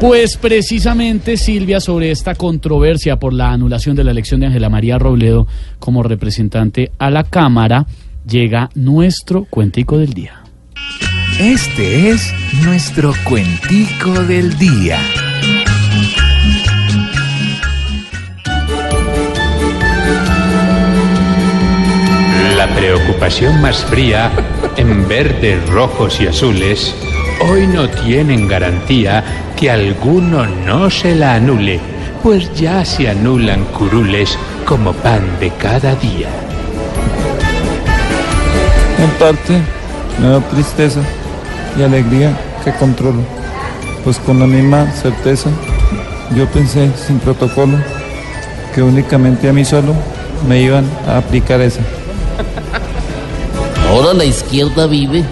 Pues precisamente Silvia sobre esta controversia por la anulación de la elección de Ángela María Robledo como representante a la Cámara, llega nuestro cuentico del día. Este es nuestro cuentico del día. La preocupación más fría, en verdes, rojos y azules, hoy no tienen garantía que alguno no se la anule, pues ya se anulan curules como pan de cada día. En parte me da tristeza y alegría que controlo, pues con la misma certeza yo pensé sin protocolo que únicamente a mí solo me iban a aplicar esa. Ahora la izquierda vive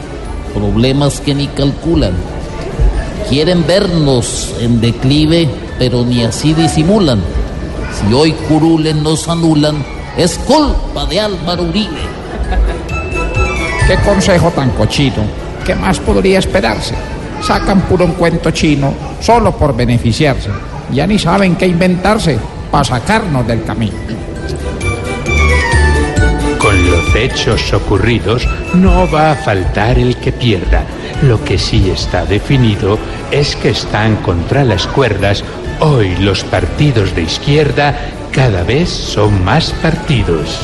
problemas que ni calculan. Quieren vernos en declive, pero ni así disimulan. Si hoy curulen nos anulan, es culpa de Álvaro Uribe. Qué consejo tan cochino. ¿Qué más podría esperarse? Sacan puro un cuento chino solo por beneficiarse. Ya ni saben qué inventarse para sacarnos del camino. Hechos ocurridos no va a faltar el que pierda. Lo que sí está definido es que están contra las cuerdas. Hoy los partidos de izquierda cada vez son más partidos.